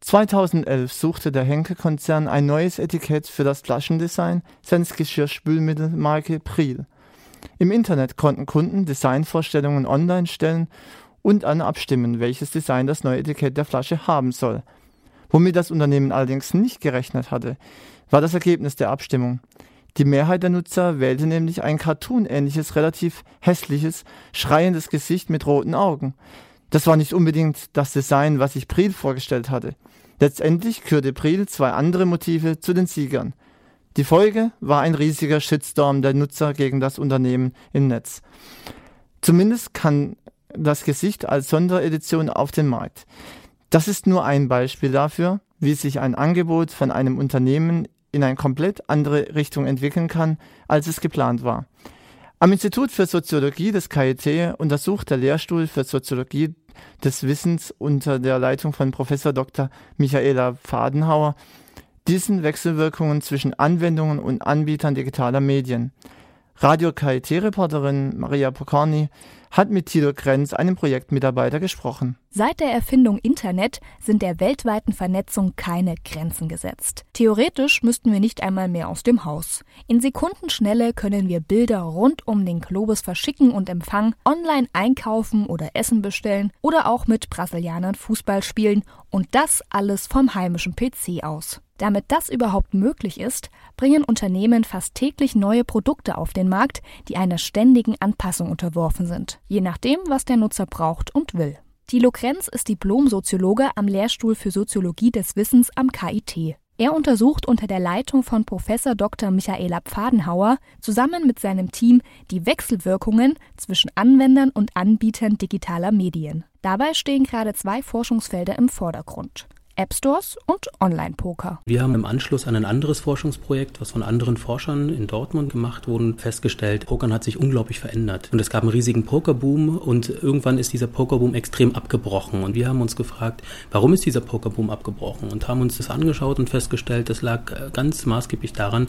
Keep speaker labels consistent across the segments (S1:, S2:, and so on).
S1: 2011 suchte der Henkel-Konzern ein neues Etikett für das Flaschendesign seines Geschirrspülmittelmarke Priel. Im Internet konnten Kunden Designvorstellungen online stellen und an abstimmen, welches Design das neue Etikett der Flasche haben soll. Womit das Unternehmen allerdings nicht gerechnet hatte, war das Ergebnis der Abstimmung. Die Mehrheit der Nutzer wählte nämlich ein cartoonähnliches, relativ hässliches, schreiendes Gesicht mit roten Augen. Das war nicht unbedingt das Design, was sich Priel vorgestellt hatte. Letztendlich kürte Priel zwei andere Motive zu den Siegern. Die Folge war ein riesiger Shitstorm der Nutzer gegen das Unternehmen im Netz. Zumindest kann das Gesicht als Sonderedition auf den Markt. Das ist nur ein Beispiel dafür, wie sich ein Angebot von einem Unternehmen in eine komplett andere Richtung entwickeln kann, als es geplant war. Am Institut für Soziologie des KIT untersucht der Lehrstuhl für Soziologie des Wissens unter der Leitung von Professor Dr. Michaela Fadenhauer diesen Wechselwirkungen zwischen Anwendungen und Anbietern digitaler Medien. Radio KIT-Reporterin Maria Pokorny hat mit Tilo Grenz, einem Projektmitarbeiter, gesprochen.
S2: Seit der Erfindung Internet sind der weltweiten Vernetzung keine Grenzen gesetzt. Theoretisch müssten wir nicht einmal mehr aus dem Haus. In Sekundenschnelle können wir Bilder rund um den Globus verschicken und empfangen, online einkaufen oder Essen bestellen oder auch mit Brasilianern Fußball spielen und das alles vom heimischen PC aus. Damit das überhaupt möglich ist, bringen Unternehmen fast täglich neue Produkte auf den Markt, die einer ständigen Anpassung unterworfen sind, je nachdem, was der Nutzer braucht und will. Thilo Krenz ist Diplom-Soziologe am Lehrstuhl für Soziologie des Wissens am KIT. Er untersucht unter der Leitung von Professor Dr. Michaela Pfadenhauer zusammen mit seinem Team die Wechselwirkungen zwischen Anwendern und Anbietern digitaler Medien. Dabei stehen gerade zwei Forschungsfelder im Vordergrund. App Stores und Online-Poker.
S3: Wir haben im Anschluss an ein anderes Forschungsprojekt, was von anderen Forschern in Dortmund gemacht wurde, festgestellt, Pokern hat sich unglaublich verändert. Und es gab einen riesigen Pokerboom und irgendwann ist dieser Pokerboom extrem abgebrochen. Und wir haben uns gefragt, warum ist dieser Pokerboom abgebrochen? Und haben uns das angeschaut und festgestellt, das lag äh, ganz maßgeblich daran,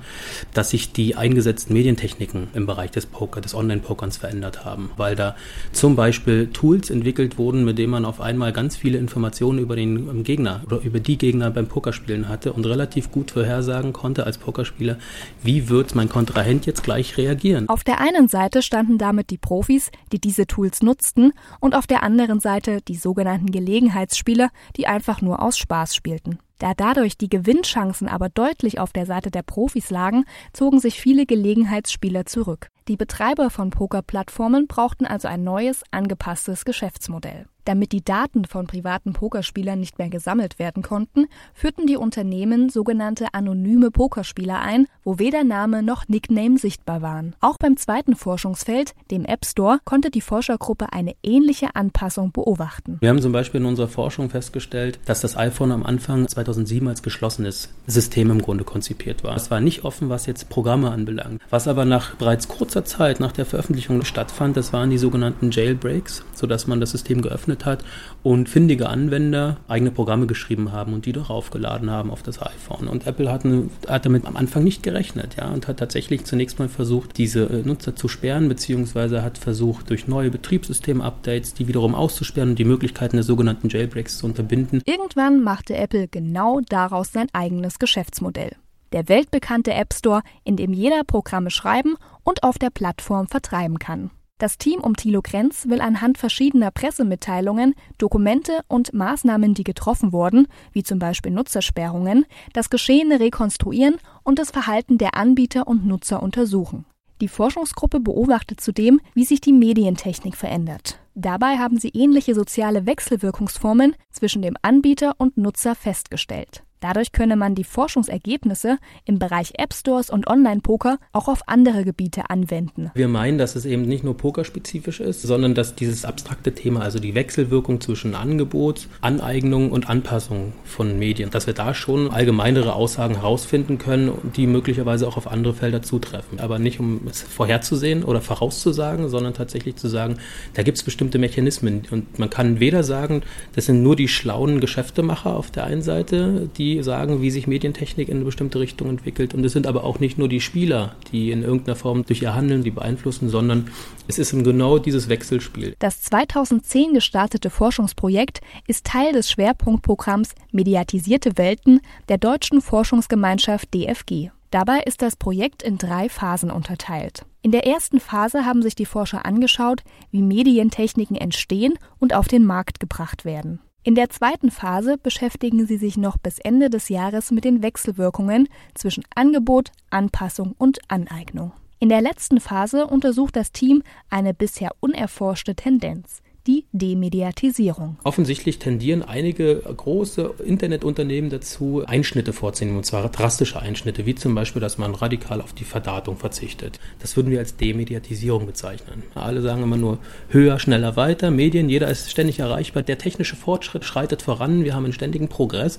S3: dass sich die eingesetzten Medientechniken im Bereich des Poker, des Online-Pokerns verändert haben. Weil da zum Beispiel Tools entwickelt wurden, mit denen man auf einmal ganz viele Informationen über den ähm, Gegner über die Gegner beim Pokerspielen hatte und relativ gut vorhersagen konnte als Pokerspieler, wie wird mein Kontrahent jetzt gleich reagieren.
S2: Auf der einen Seite standen damit die Profis, die diese Tools nutzten, und auf der anderen Seite die sogenannten Gelegenheitsspieler, die einfach nur aus Spaß spielten. Da dadurch die Gewinnchancen aber deutlich auf der Seite der Profis lagen, zogen sich viele Gelegenheitsspieler zurück. Die Betreiber von Pokerplattformen brauchten also ein neues, angepasstes Geschäftsmodell. Damit die Daten von privaten Pokerspielern nicht mehr gesammelt werden konnten, führten die Unternehmen sogenannte anonyme Pokerspieler ein, wo weder Name noch Nickname sichtbar waren. Auch beim zweiten Forschungsfeld, dem App Store, konnte die Forschergruppe eine ähnliche Anpassung beobachten.
S3: Wir haben zum Beispiel in unserer Forschung festgestellt, dass das iPhone am Anfang 2007 als geschlossenes System im Grunde konzipiert war. Es war nicht offen, was jetzt Programme anbelangt. Was aber nach bereits kurzer Zeit nach der Veröffentlichung stattfand, das waren die sogenannten Jailbreaks, sodass man das System geöffnet hat und findige Anwender eigene Programme geschrieben haben und die darauf geladen haben auf das iPhone. Und Apple hat, hat damit am Anfang nicht gerechnet, ja, und hat tatsächlich zunächst mal versucht, diese äh, Nutzer zu sperren, beziehungsweise hat versucht, durch neue Betriebssystem-Updates die wiederum auszusperren und die Möglichkeiten der sogenannten Jailbreaks zu unterbinden.
S2: Irgendwann machte Apple genau daraus sein eigenes Geschäftsmodell. Der weltbekannte App Store, in dem jeder Programme schreiben und auf der Plattform vertreiben kann. Das Team um Thilo Krenz will anhand verschiedener Pressemitteilungen, Dokumente und Maßnahmen, die getroffen wurden, wie zum Beispiel Nutzersperrungen, das Geschehene rekonstruieren und das Verhalten der Anbieter und Nutzer untersuchen. Die Forschungsgruppe beobachtet zudem, wie sich die Medientechnik verändert. Dabei haben sie ähnliche soziale Wechselwirkungsformen zwischen dem Anbieter und Nutzer festgestellt. Dadurch könne man die Forschungsergebnisse im Bereich App Stores und Online-Poker auch auf andere Gebiete anwenden.
S3: Wir meinen, dass es eben nicht nur pokerspezifisch ist, sondern dass dieses abstrakte Thema, also die Wechselwirkung zwischen Angebot, Aneignung und Anpassung von Medien, dass wir da schon allgemeinere Aussagen herausfinden können, die möglicherweise auch auf andere Felder zutreffen. Aber nicht um es vorherzusehen oder vorauszusagen, sondern tatsächlich zu sagen, da gibt es bestimmte Mechanismen. Und man kann weder sagen, das sind nur die schlauen Geschäftemacher auf der einen Seite, die sagen, wie sich Medientechnik in eine bestimmte Richtung entwickelt. Und es sind aber auch nicht nur die Spieler, die in irgendeiner Form durch ihr Handeln die beeinflussen, sondern es ist genau dieses Wechselspiel.
S2: Das 2010 gestartete Forschungsprojekt ist Teil des Schwerpunktprogramms Mediatisierte Welten der Deutschen Forschungsgemeinschaft DFG. Dabei ist das Projekt in drei Phasen unterteilt. In der ersten Phase haben sich die Forscher angeschaut, wie Medientechniken entstehen und auf den Markt gebracht werden. In der zweiten Phase beschäftigen sie sich noch bis Ende des Jahres mit den Wechselwirkungen zwischen Angebot, Anpassung und Aneignung. In der letzten Phase untersucht das Team eine bisher unerforschte Tendenz die Demediatisierung.
S3: Offensichtlich tendieren einige große Internetunternehmen dazu, Einschnitte vorzunehmen, und zwar drastische Einschnitte, wie zum Beispiel, dass man radikal auf die Verdatung verzichtet. Das würden wir als Demediatisierung bezeichnen. Alle sagen immer nur höher, schneller, weiter. Medien, jeder ist ständig erreichbar. Der technische Fortschritt schreitet voran. Wir haben einen ständigen Progress.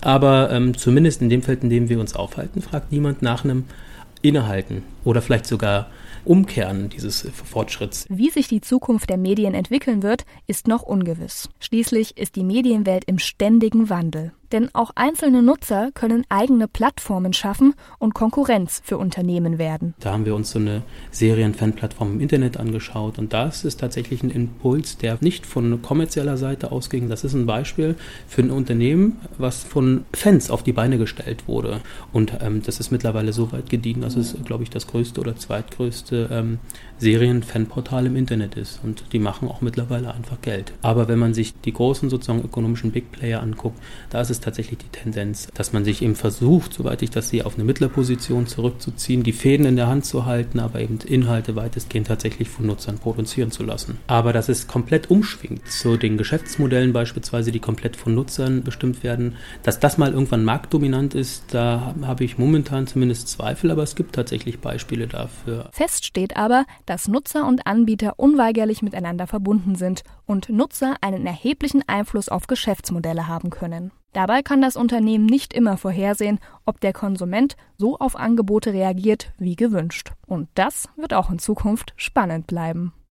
S3: Aber ähm, zumindest in dem Feld, in dem wir uns aufhalten, fragt niemand nach einem Innehalten oder vielleicht sogar Umkehren dieses Fortschritts.
S2: Wie sich die Zukunft der Medien entwickeln wird, ist noch ungewiss. Schließlich ist die Medienwelt im ständigen Wandel. Denn auch einzelne Nutzer können eigene Plattformen schaffen und Konkurrenz für Unternehmen werden.
S3: Da haben wir uns so eine Serien-Fan-Plattform im Internet angeschaut und das ist tatsächlich ein Impuls, der nicht von kommerzieller Seite ausging. Das ist ein Beispiel für ein Unternehmen, was von Fans auf die Beine gestellt wurde. Und ähm, das ist mittlerweile so weit gediegen, dass es, glaube ich, das größte oder zweitgrößte ähm, Serien-Fan-Portal im Internet ist. Und die machen auch mittlerweile einfach Geld. Aber wenn man sich die großen sozusagen ökonomischen Big Player anguckt, da ist es tatsächlich die Tendenz, dass man sich eben versucht, soweit ich das sehe, auf eine Mittlerposition zurückzuziehen, die Fäden in der Hand zu halten, aber eben Inhalte weitestgehend tatsächlich von Nutzern produzieren zu lassen. Aber dass es komplett umschwingt zu den Geschäftsmodellen beispielsweise, die komplett von Nutzern bestimmt werden, dass das mal irgendwann marktdominant ist, da habe ich momentan zumindest Zweifel, aber es gibt tatsächlich Beispiele dafür.
S2: Fest steht aber, dass Nutzer und Anbieter unweigerlich miteinander verbunden sind und Nutzer einen erheblichen Einfluss auf Geschäftsmodelle haben können. Dabei kann das Unternehmen nicht immer vorhersehen, ob der Konsument so auf Angebote reagiert wie gewünscht. Und das wird auch in Zukunft spannend bleiben.